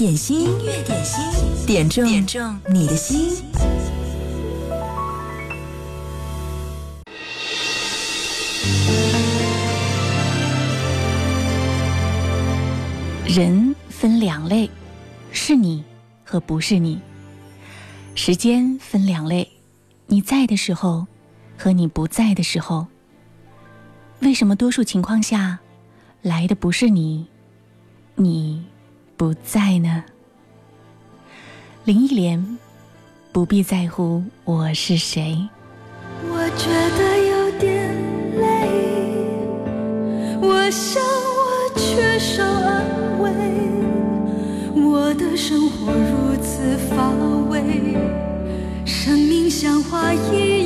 点心，音乐点心，点中点中你的心。人分两类，是你和不是你；时间分两类，你在的时候和你不在的时候。为什么多数情况下来的不是你，你不在呢？林忆莲，不必在乎我是谁。我觉得有点累，我想我缺少安慰。我的生活如此乏味，生命像花一样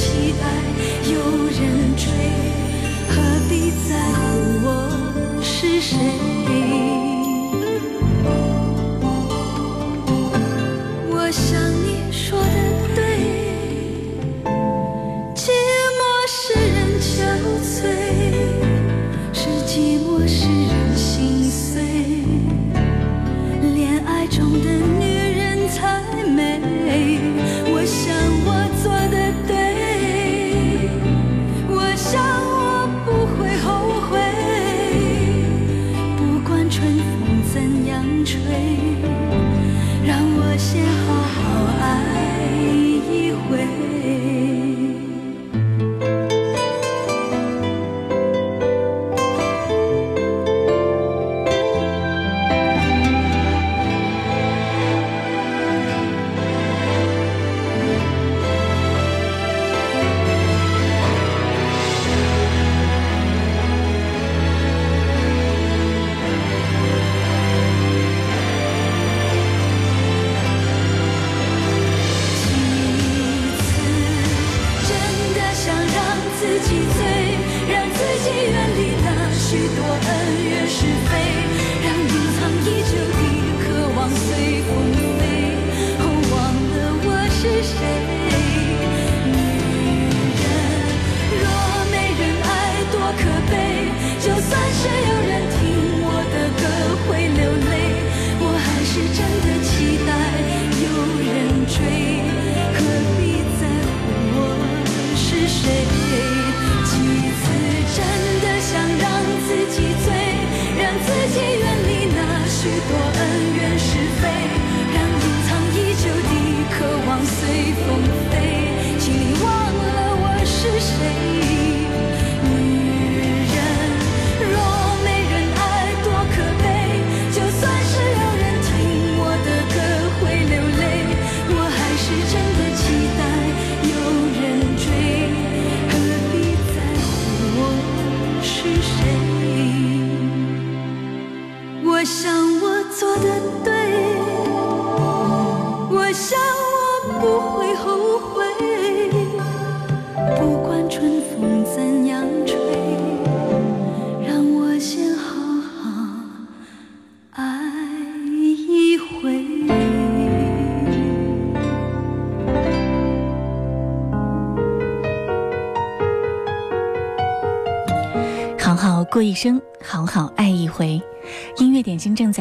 期待有人追。何必在乎我是谁？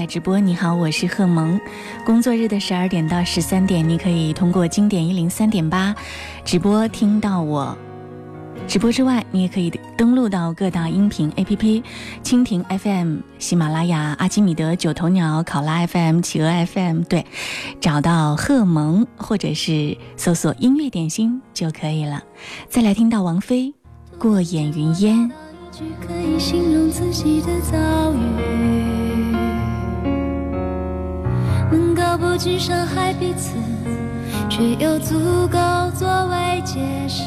直播。你好，我是贺萌。工作日的十二点到十三点，你可以通过经典一零三点八直播听到我。直播之外，你也可以登录到各大音频 APP：蜻蜓 FM、喜马拉雅、阿基米德、九头鸟、考拉 FM、企鹅 FM。对，找到贺萌，或者是搜索音乐点心就可以了。再来听到王菲《过眼云烟》。可以形容自己的遭遇，不。去伤害彼此，却又足够作为解释。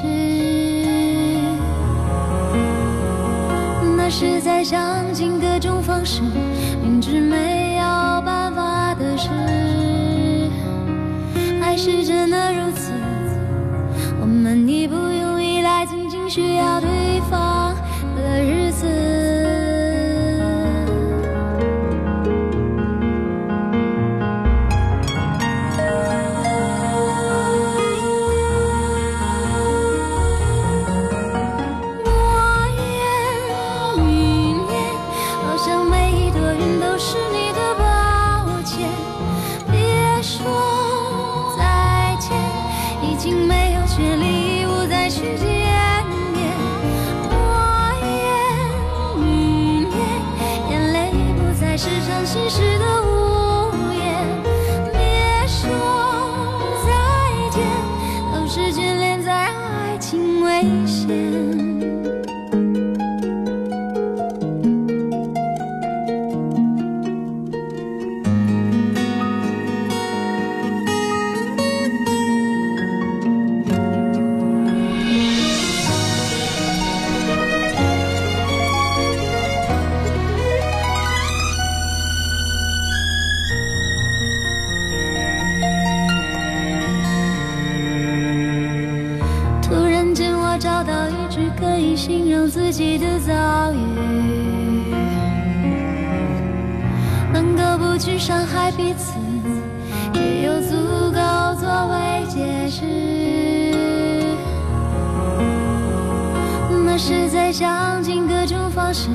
那是在想尽各种方式，明知没有办法的事。爱是真的如此，我们已不用依赖，仅仅需要对方的日子。形容自己的遭遇能够不去伤害彼此也有足够作为解释。那是在想尽各种方式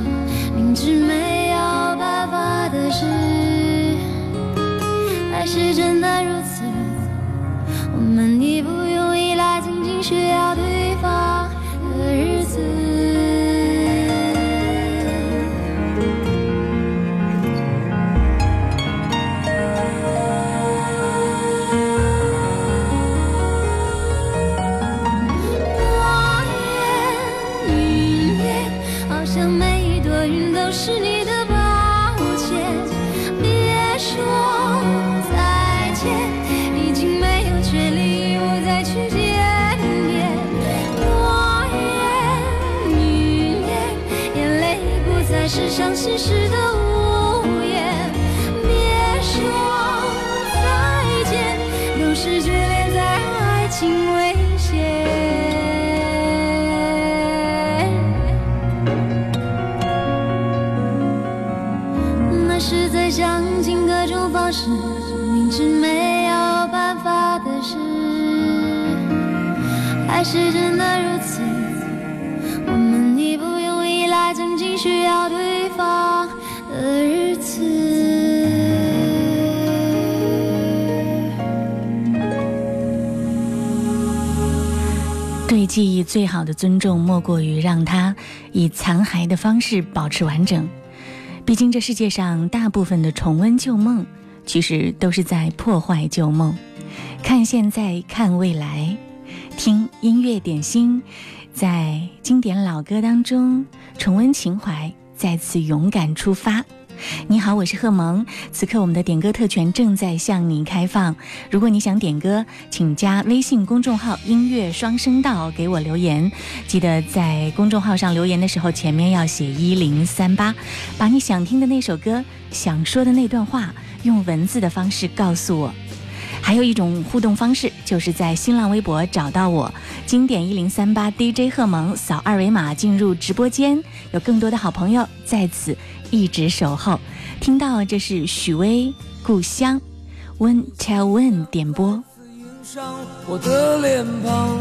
明知没有办法的事爱是真的如记忆最好的尊重，莫过于让它以残骸的方式保持完整。毕竟这世界上大部分的重温旧梦，其实都是在破坏旧梦。看现在，看未来。听音乐点心，在经典老歌当中重温情怀，再次勇敢出发。你好，我是贺萌。此刻我们的点歌特权正在向你开放。如果你想点歌，请加微信公众号“音乐双声道”给我留言。记得在公众号上留言的时候，前面要写一零三八，把你想听的那首歌、想说的那段话，用文字的方式告诉我。还有一种互动方式，就是在新浪微博找到我，经典一零三八 DJ 贺萌，扫二维码进入直播间，有更多的好朋友在此一直守候。听到这是许巍《故乡》，When Tell When 点播。我的脸庞，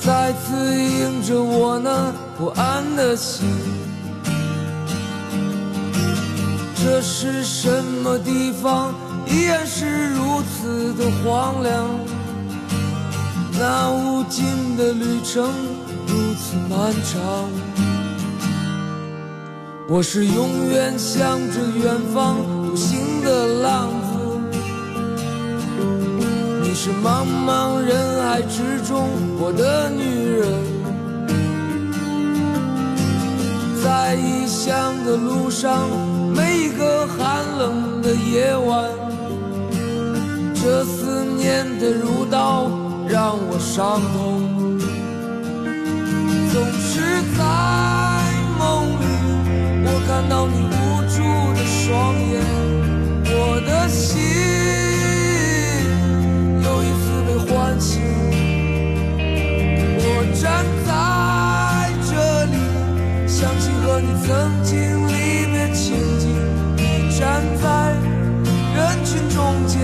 再次映着我那不安的心。这是什么地方？依然是如此的荒凉。那无尽的旅程如此漫长。我是永远向着远方独行的浪子。你是茫茫人海之中我的女人。在异乡的路上。每一个寒冷的夜。晚，这思念的如刀让我伤痛。总是在，看到你无助的双眼，我的心又一次被唤醒。我站在这里，想起和你曾经离别情景。你站在人群中间，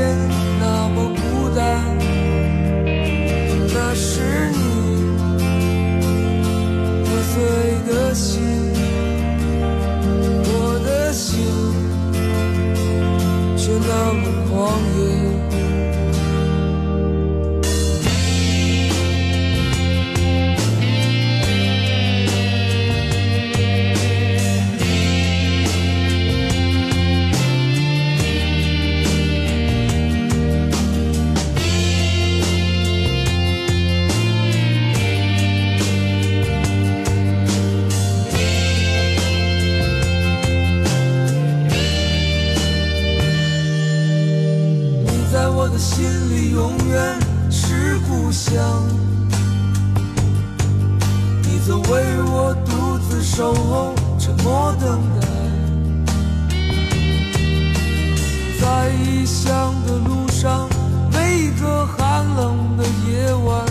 都为我独自守候沉默等待在异乡的路上每一个寒冷的夜晚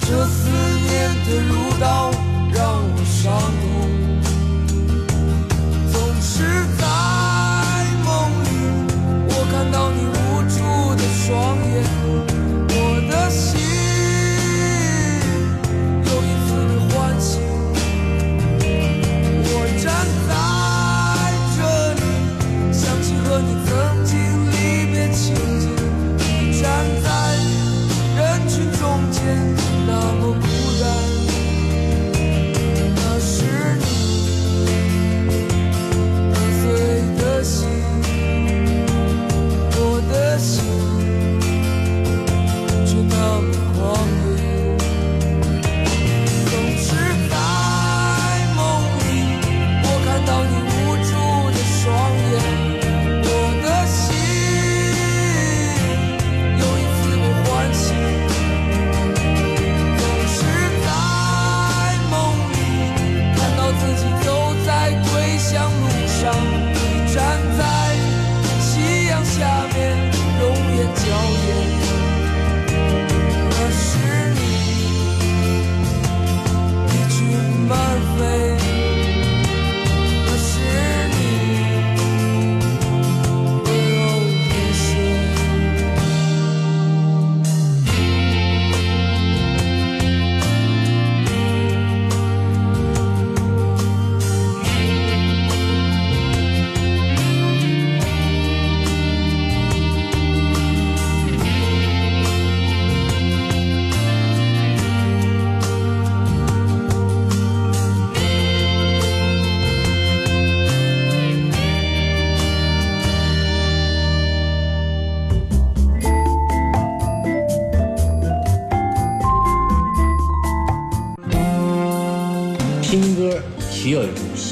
这思念它如刀让我伤痛总是在梦里我看到你无助的双眼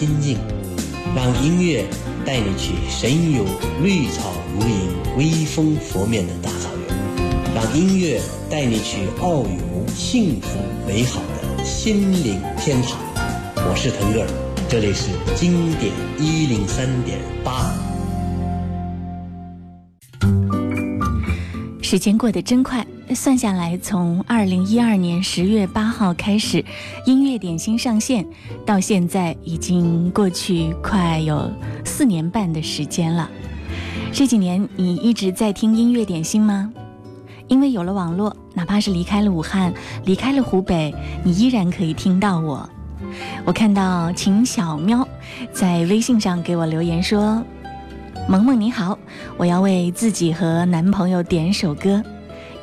心境，让音乐带你去神游绿草如茵、微风拂面的大草原，让音乐带你去遨游幸福美好的心灵天堂。我是腾格尔，这里是经典一零三点八。时间过得真快。算下来，从二零一二年十月八号开始，音乐点心上线，到现在已经过去快有四年半的时间了。这几年你一直在听音乐点心吗？因为有了网络，哪怕是离开了武汉，离开了湖北，你依然可以听到我。我看到秦小喵在微信上给我留言说：“萌萌你好，我要为自己和男朋友点首歌。”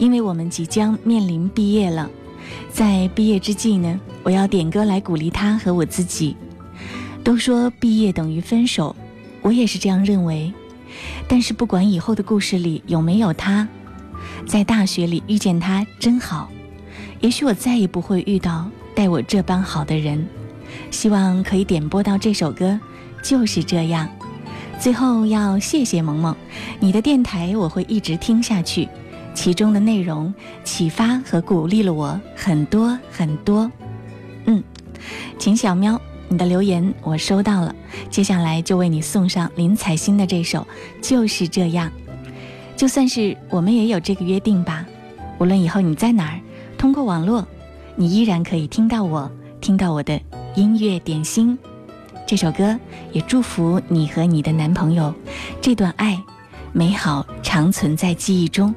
因为我们即将面临毕业了，在毕业之际呢，我要点歌来鼓励他和我自己。都说毕业等于分手，我也是这样认为。但是不管以后的故事里有没有他，在大学里遇见他真好。也许我再也不会遇到待我这般好的人。希望可以点播到这首歌，就是这样。最后要谢谢萌萌，你的电台我会一直听下去，其中的内容启发和鼓励了我很多很多。嗯，秦小喵，你的留言我收到了，接下来就为你送上林采欣的这首《就是这样》。就算是我们也有这个约定吧，无论以后你在哪儿，通过网络，你依然可以听到我，听到我的音乐点心。这首歌也祝福你和你的男朋友，这段爱美好长存在记忆中。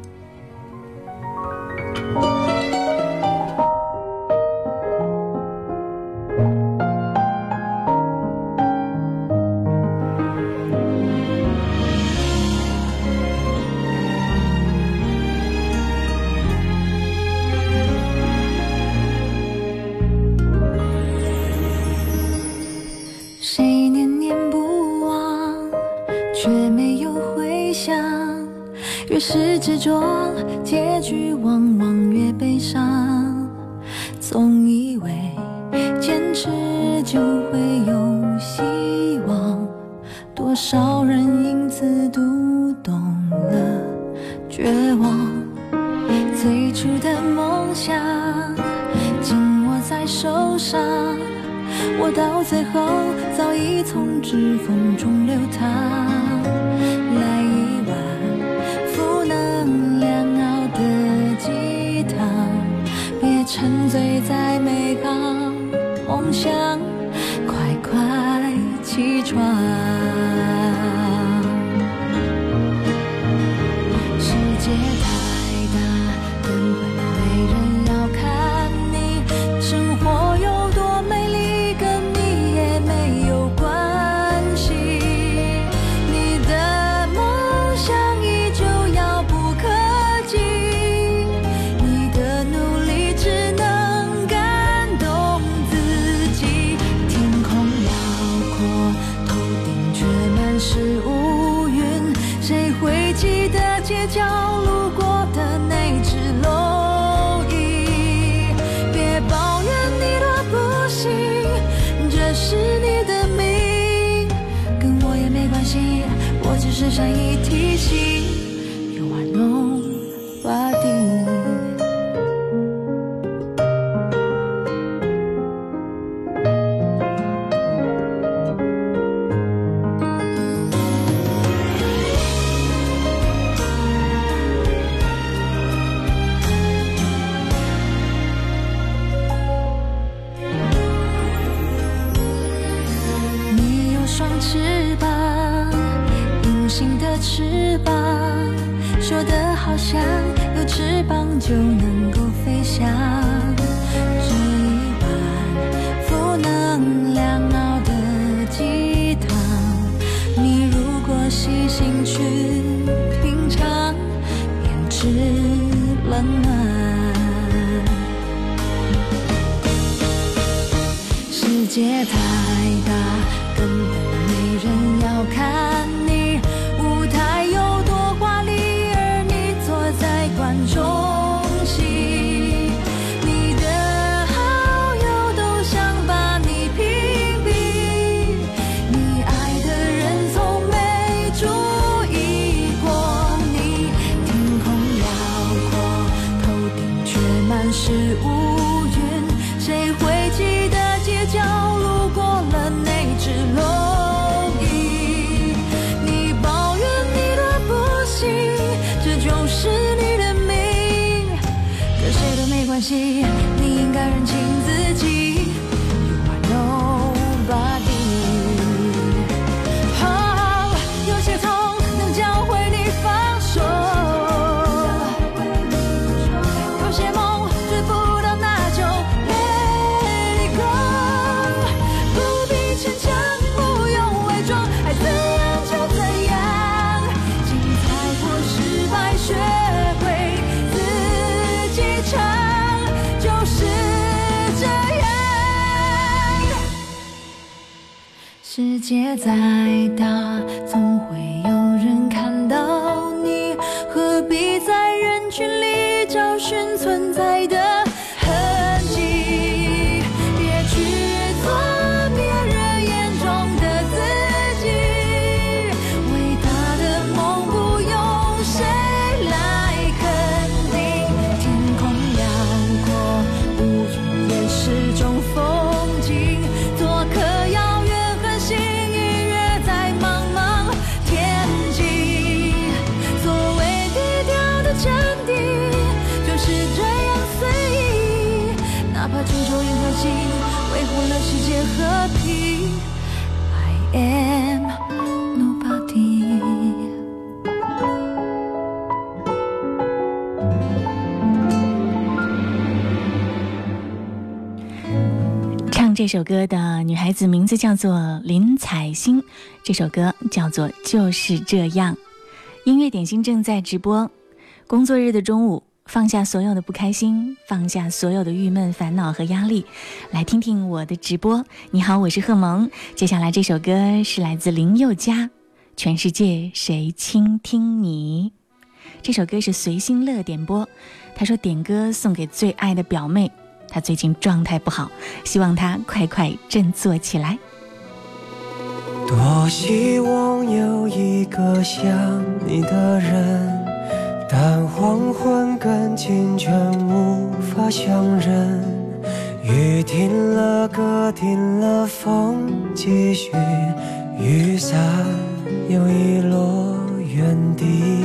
Thank you. 绝望，最初的梦想紧握在手上，我到最后早已从指缝中流淌，来一碗。负能量熬的鸡汤，别沉醉在美好梦想，快快起床。翅膀，隐形的翅膀，说的好像有翅膀就能够飞翔。这一碗负能量熬的鸡汤，你如果细心去品尝，便知冷暖。世界太大。界再大总这首歌的女孩子名字叫做林采欣，这首歌叫做《就是这样》。音乐点心正在直播。工作日的中午，放下所有的不开心，放下所有的郁闷、烦恼和压力，来听听我的直播。你好，我是贺萌。接下来这首歌是来自林宥嘉，《全世界谁倾听你》。这首歌是随心乐点播，他说点歌送给最爱的表妹，他最近状态不好，希望他快快振作起来。多希望有一个像你的人，但黄昏跟清晨无法相认。雨停了，歌停了，风继续，雨伞又遗落原地。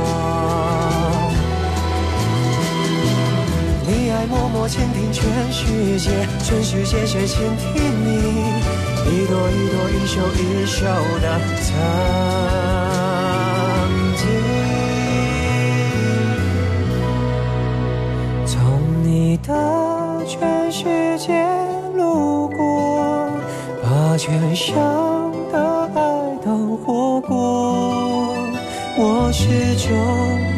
默默倾听全世界，全世界谁倾听你？一朵一朵，一首一首的曾经。从你的全世界路过，把全盛的爱都活过，我始终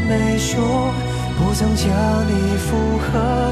没说。不曾将你附和，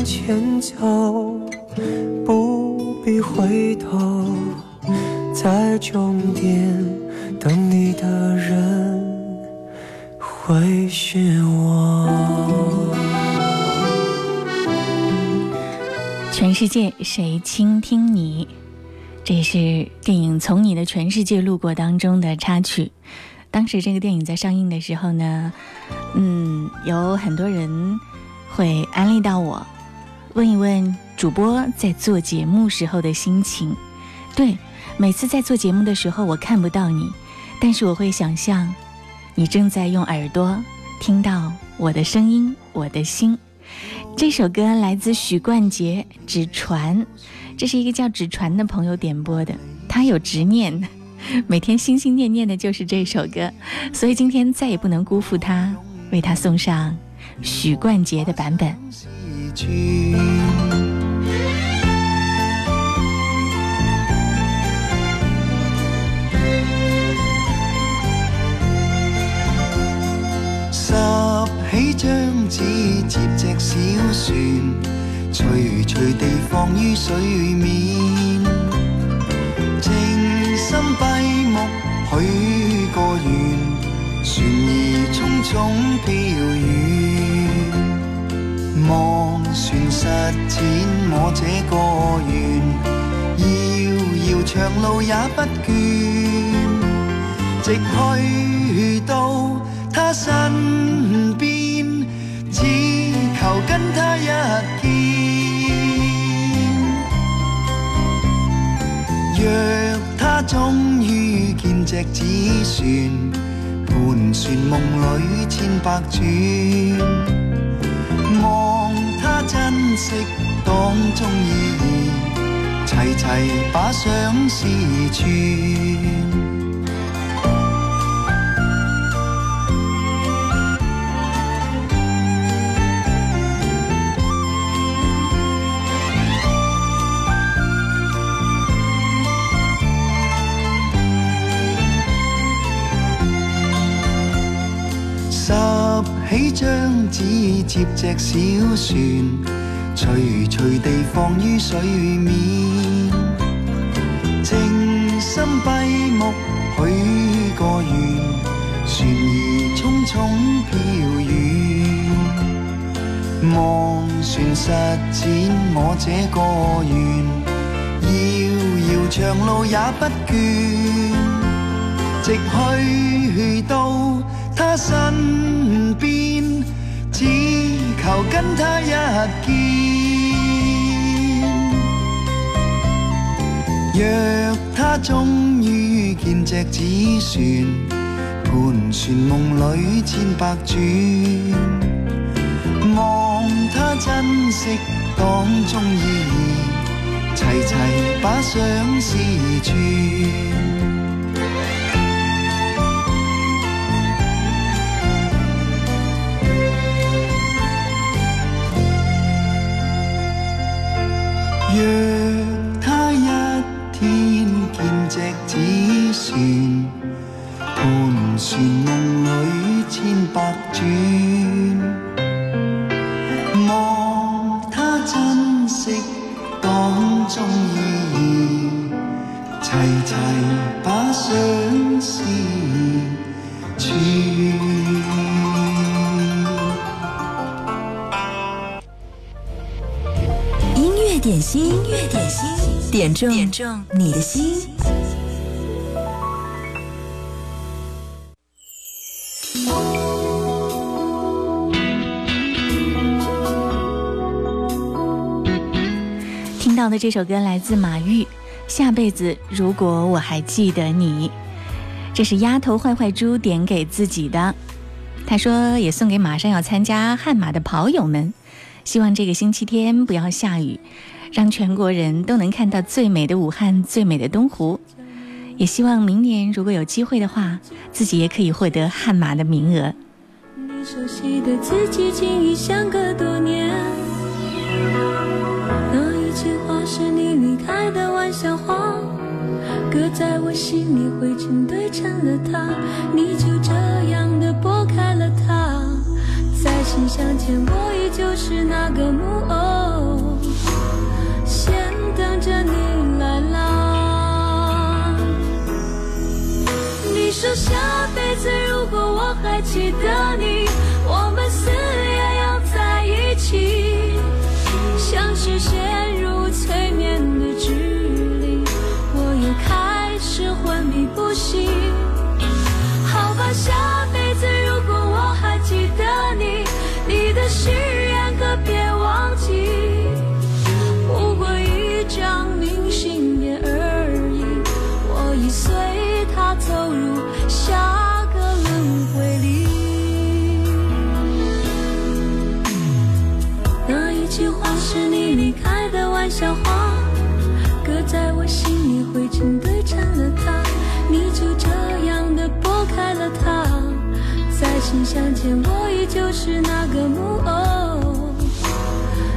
往前走，不必回头，在终点等你的人会是我。全世界谁倾听你？这是电影《从你的全世界路过》当中的插曲。当时这个电影在上映的时候呢，嗯，有很多人。会安利到我，问一问主播在做节目时候的心情。对，每次在做节目的时候，我看不到你，但是我会想象，你正在用耳朵听到我的声音，我的心。这首歌来自许冠杰，《纸船》，这是一个叫纸船的朋友点播的。他有执念，每天心心念念的就是这首歌，所以今天再也不能辜负他，为他送上许冠杰的版本。拾起张纸，接只小船，徐徐地放于水面。静心闭目许个愿，船儿匆匆飘远。望船实践我这个愿，遥遥长路也不倦，直去到。他身边，只求跟他一见。若他终于见只纸船，盘旋梦里千百转，珍惜当中意义，齐齐把相思串。起张纸，接只小船，徐徐地放于水面。静心闭目许个愿，船儿匆匆飘远。望船实践我这个愿，遥遥长路也不倦，直去到他身边。只求跟他一若他终于见只纸船，盘旋梦里千百转，望他珍惜当中意义，齐齐把相思串。中点中你的心。听到的这首歌来自马玉，《下辈子如果我还记得你》，这是丫头坏坏猪点给自己的。他说也送给马上要参加悍马的跑友们。希望这个星期天不要下雨，让全国人都能看到最美的武汉、最美的东湖。也希望明年如果有机会的话，自己也可以获得悍马的名额。你熟悉的字迹，竟已相隔多年。那一句话是你离开的玩笑话，搁在我心里，灰尘堆成了塔，你就这样的拨开了它。在信箱前，我依旧是那个木偶，着你来啦。你说下辈子如果我还记得你，我们死也要在一起。像是陷入催眠的距离，我又开始昏迷不醒。好吧，下笑话，搁在我心里灰尘堆成了塔。你就这样的拨开了它。再次相见，我依旧是那个木偶，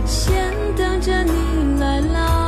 先等着你来拉。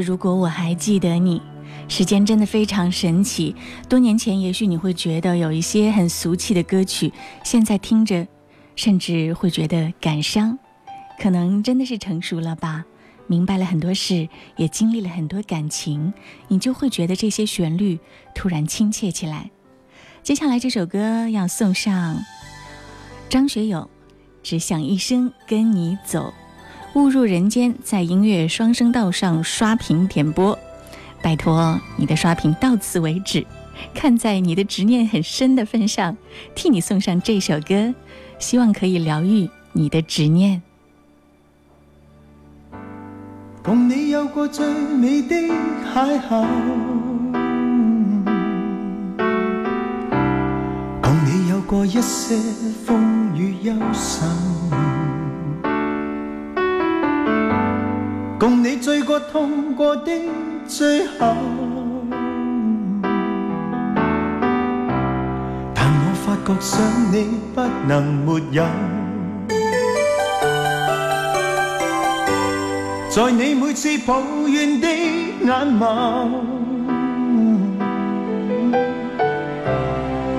如果我还记得你，时间真的非常神奇。多年前，也许你会觉得有一些很俗气的歌曲，现在听着，甚至会觉得感伤。可能真的是成熟了吧，明白了很多事，也经历了很多感情，你就会觉得这些旋律突然亲切起来。接下来这首歌要送上张学友，《只想一生跟你走》。误入人间，在音乐双声道上刷屏点播，拜托你的刷屏到此为止。看在你的执念很深的份上，替你送上这首歌，希望可以疗愈你的执念。共你有過最美的邂逅，共你有過一些風雨憂愁，共你醉過痛過的最後。但我發覺想你不能沒有。在你每次抱怨的眼眸，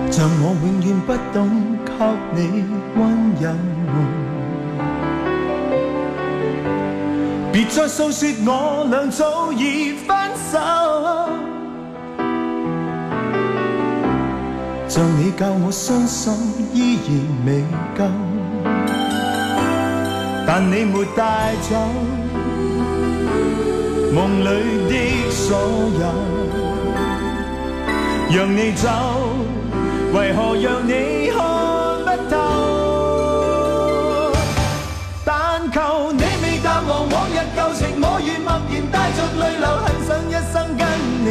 像我永遠不懂給你溫柔。别再诉说我俩早已分手，像你教我伤心依然未够，但你没带走。梦里的所有，让你走，为何让你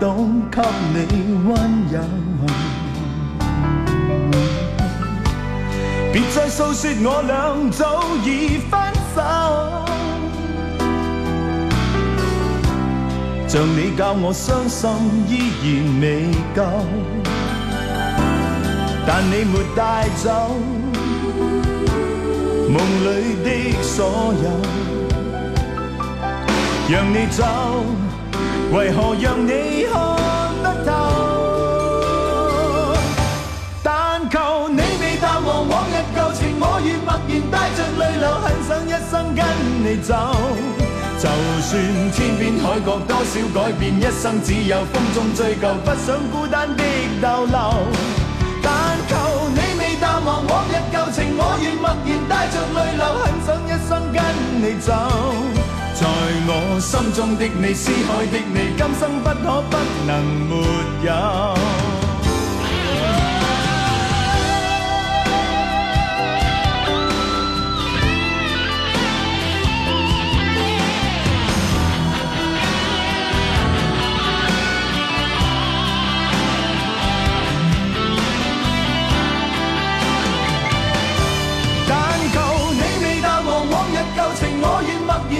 懂給你溫柔。別再訴說我俩早已分手，像你教我傷心依然未夠。但你没带走梦里的所有，让你走，为何让你看得透？但求你未淡忘往日旧情，我愿默然带着泪流，很想一生跟你走。就算天边海角多少改变，一生只有风中追究，不想孤单的逗留。但求你未淡忘往日旧情，我愿默然带着泪流，很想一生跟你走。在我心中的你，思海的你，今生不可不能没有。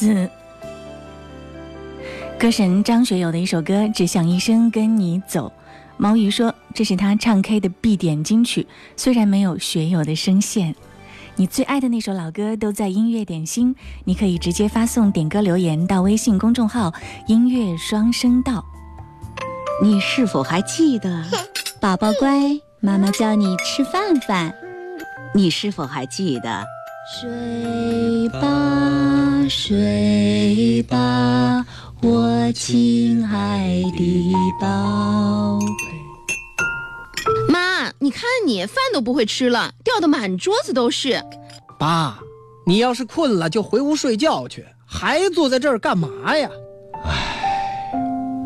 自歌神张学友的一首歌《只想一生跟你走》。毛鱼说这是他唱 K 的必点金曲，虽然没有学友的声线。你最爱的那首老歌都在音乐点心，你可以直接发送点歌留言到微信公众号“音乐双声道”。你是否还记得，宝宝乖，妈妈叫你吃饭饭？你是否还记得，睡吧。睡吧，我亲爱的宝贝。妈，你看你饭都不会吃了，掉的满桌子都是。爸，你要是困了就回屋睡觉去，还坐在这儿干嘛呀？唉，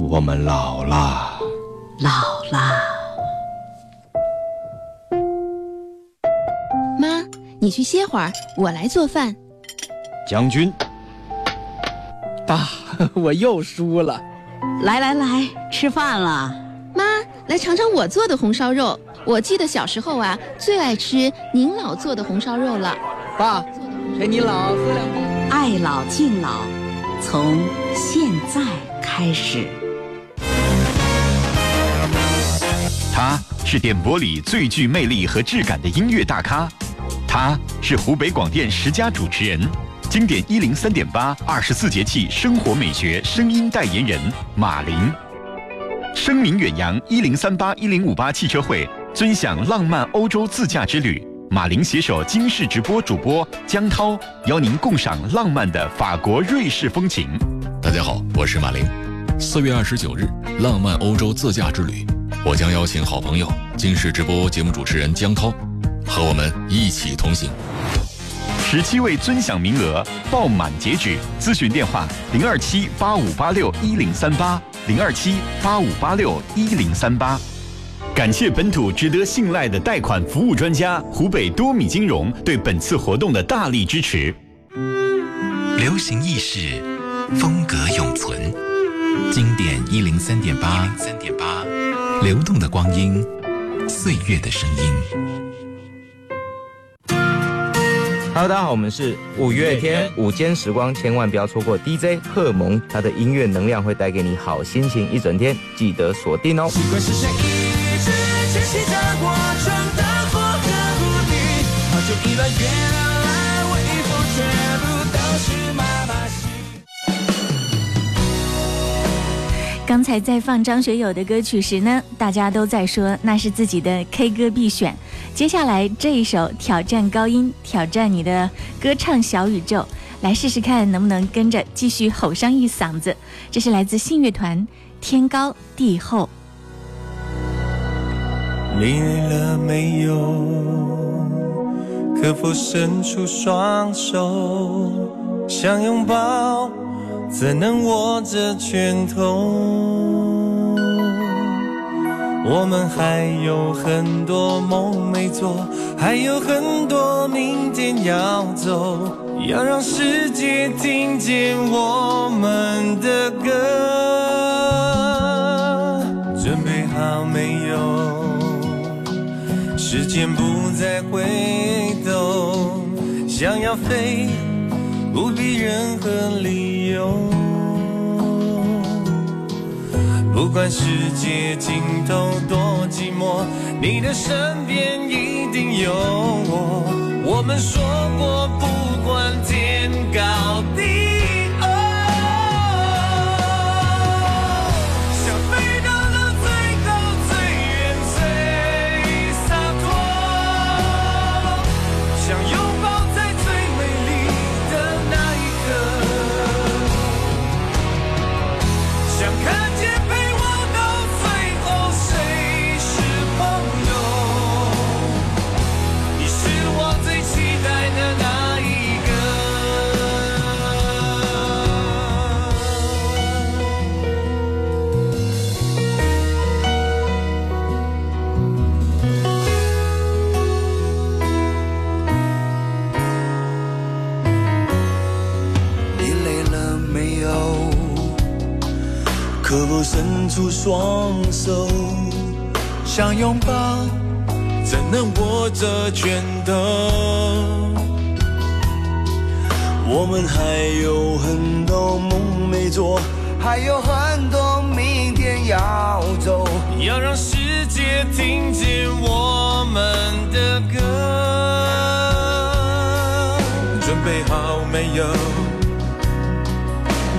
我们老了，老了。妈，你去歇会儿，我来做饭。将军。爸，我又输了。来来来，吃饭了。妈，来尝尝我做的红烧肉。我记得小时候啊，最爱吃您老做的红烧肉了。爸，陪你老喝两杯。爱老敬老，从现在开始。他是电波里最具魅力和质感的音乐大咖，他是湖北广电十佳主持人。经典一零三点八，二十四节气生活美学声音代言人马林，声名远扬一零三八一零五八汽车会，尊享浪漫欧洲自驾之旅。马林携手金视直播主播江涛，邀您共赏浪漫的法国瑞士风情。大家好，我是马林。四月二十九日，浪漫欧洲自驾之旅，我将邀请好朋友金视直播节目主持人江涛，和我们一起同行。十七位尊享名额爆满截止，咨询电话零二七八五八六一零三八零二七八五八六一零三八。感谢本土值得信赖的贷款服务专家湖北多米金融对本次活动的大力支持。流行意识，风格永存，经典一零三点八，三点八，流动的光阴，岁月的声音。Hello，大家好，我们是五月天午间时光，千万不要错过 DJ 贺蒙，他的音乐能量会带给你好心情一整天，记得锁定哦。刚才在放张学友的歌曲时呢，大家都在说那是自己的 K 歌必选。接下来这一首挑战高音，挑战你的歌唱小宇宙，来试试看能不能跟着继续吼上一嗓子。这是来自信乐团《天高地厚》。累了没有？可否伸出双手，想拥抱？怎能握着拳头？我们还有很多梦没做，还有很多明天要走，要让世界听见我们的歌。准备好没有？时间不再回头，想要飞，不必任何理由。不管世界尽头多寂寞，你的身边一定有我。我们说过，不管天高地伸出双手，想拥抱，怎能握着拳头？我们还有很多梦没做，还有很多明天要走，要让世界听见我们的歌。准备好没有？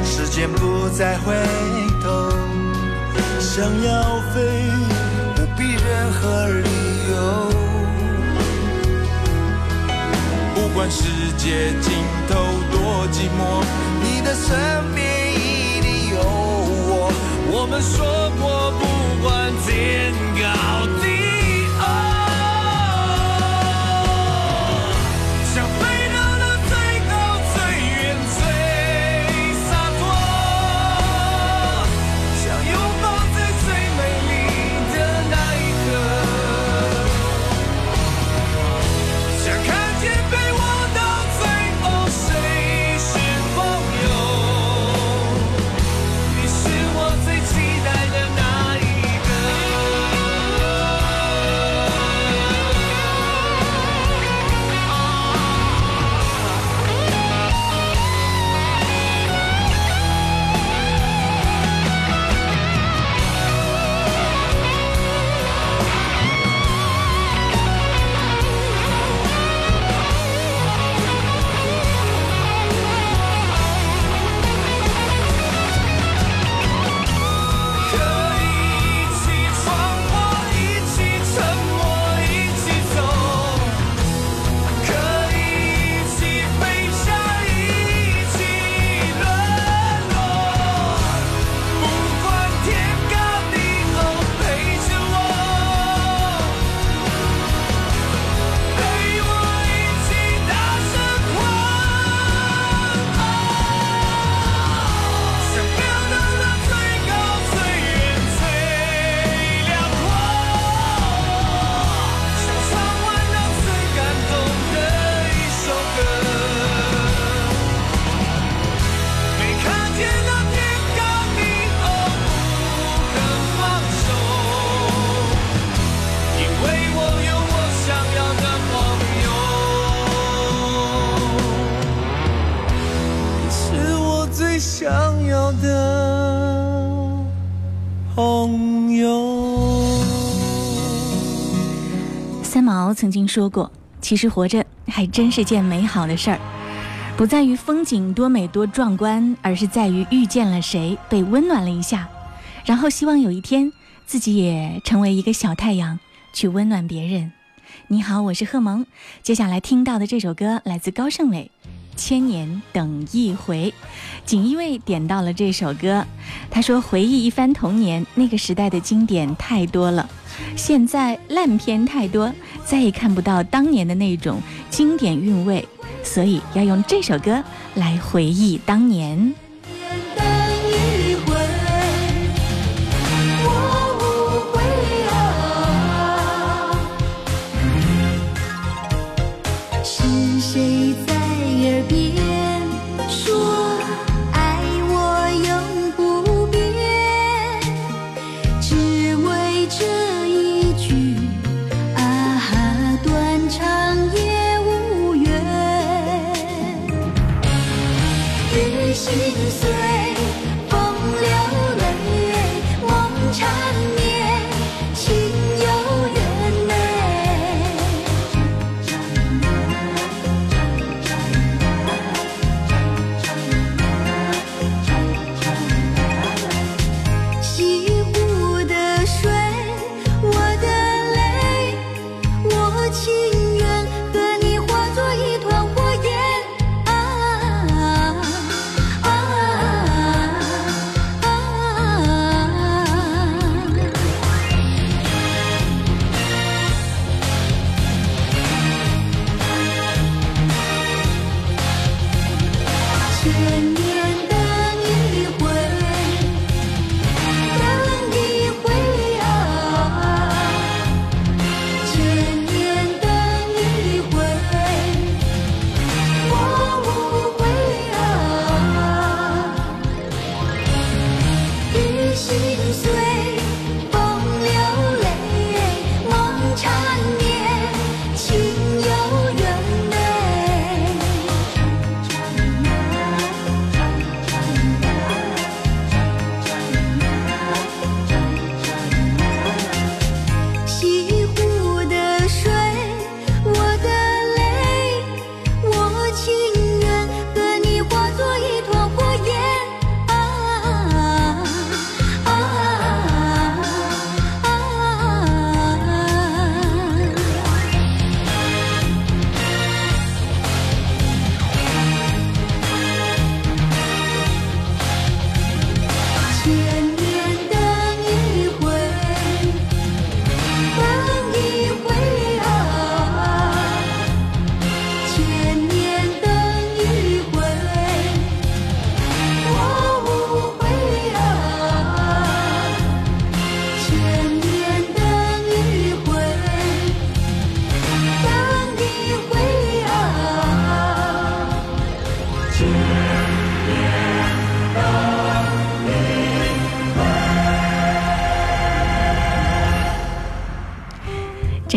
时间不再回，想要飞，不必任何理由。不管世界尽头多寂寞，你的身边一定有我。我们说过，不管天高地曾经说过：“其实活着还真是件美好的事儿，不在于风景多美多壮观，而是在于遇见了谁，被温暖了一下，然后希望有一天自己也成为一个小太阳，去温暖别人。”你好，我是贺萌。接下来听到的这首歌来自高胜伟，《千年等一回》。锦衣卫点到了这首歌，他说：“回忆一番童年，那个时代的经典太多了。”现在烂片太多，再也看不到当年的那种经典韵味，所以要用这首歌来回忆当年。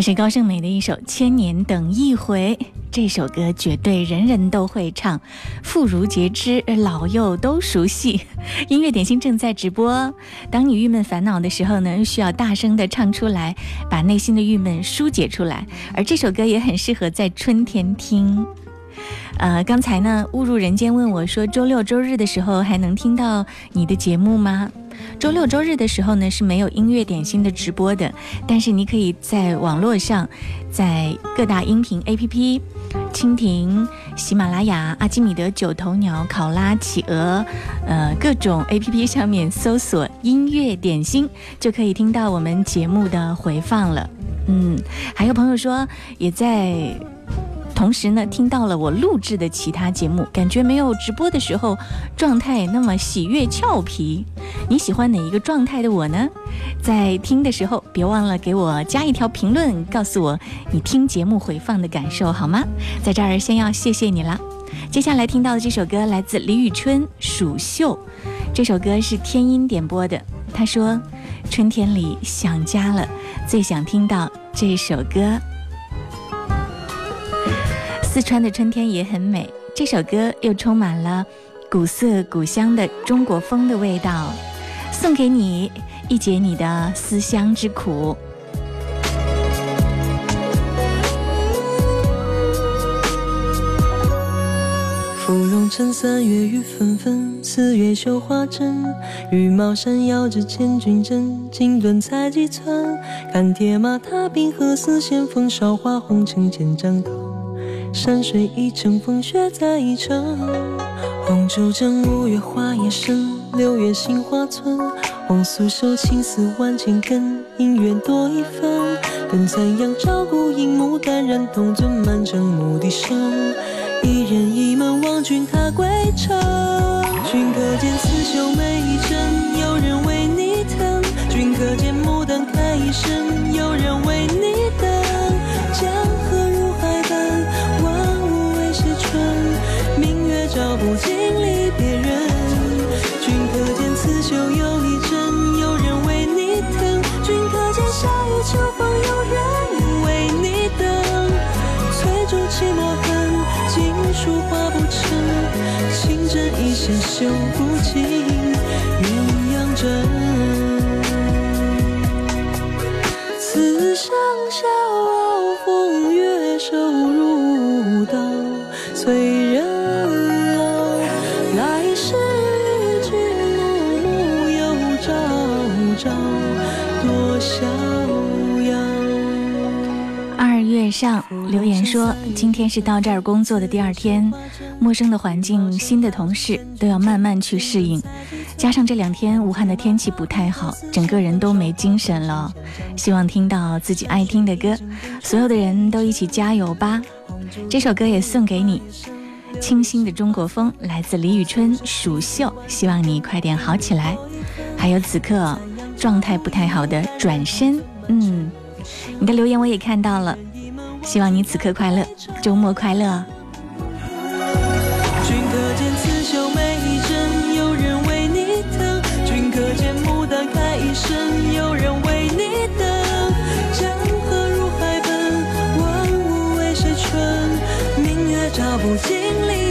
是高胜美的一首《千年等一回》。这首歌绝对人人都会唱，妇孺皆知，老幼都熟悉。音乐点心正在直播。当你郁闷烦恼的时候呢，需要大声的唱出来，把内心的郁闷疏解出来。而这首歌也很适合在春天听。呃，刚才呢，误入人间问我说，周六周日的时候还能听到你的节目吗？周六周日的时候呢是没有音乐点心的直播的，但是你可以在网络上，在各大音频 APP，蜻蜓、喜马拉雅、阿基米德、九头鸟、考拉、企鹅，呃，各种 APP 上面搜索“音乐点心”，就可以听到我们节目的回放了。嗯，还有朋友说也在。同时呢，听到了我录制的其他节目，感觉没有直播的时候状态那么喜悦俏皮。你喜欢哪一个状态的我呢？在听的时候，别忘了给我加一条评论，告诉我你听节目回放的感受好吗？在这儿先要谢谢你了。接下来听到的这首歌来自李宇春《蜀绣》，这首歌是天音点播的。他说：“春天里想家了，最想听到这首歌。”四川的春天也很美，这首歌又充满了古色古香的中国风的味道，送给你，一解你的思乡之苦。芙蓉城三月雨纷纷，四月绣花针。羽毛扇摇着千军阵，锦缎裁几寸。看铁马踏冰河，似线风韶华红尘千丈头。山水一程，风雪再一程。黄州正五月花叶深，六月杏花村。黄素手青丝万千根，姻缘多一分。等残阳照孤影，牡丹染铜樽，满城牧笛声。一人一门望君踏归程。君可见刺绣每一针，有人为你疼。君可见牡丹开一生，我不经历别人，君可见刺绣又一针，有人为你疼。君可见夏雨秋风，有人为你等。翠竹泣墨痕，锦书画不成。情针一线绣不尽鸳鸯枕。说，今天是到这儿工作的第二天，陌生的环境、新的同事都要慢慢去适应，加上这两天武汉的天气不太好，整个人都没精神了。希望听到自己爱听的歌，所有的人都一起加油吧！这首歌也送给你，清新的中国风，来自李宇春《蜀绣》，希望你快点好起来。还有此刻状态不太好的转身，嗯，你的留言我也看到了。希望你此刻快乐，周末快乐。君可见刺绣每一针，有人为你疼。君可见牡丹开一生，有人为你等。江河入海奔，万物为谁春？明月照不尽离人。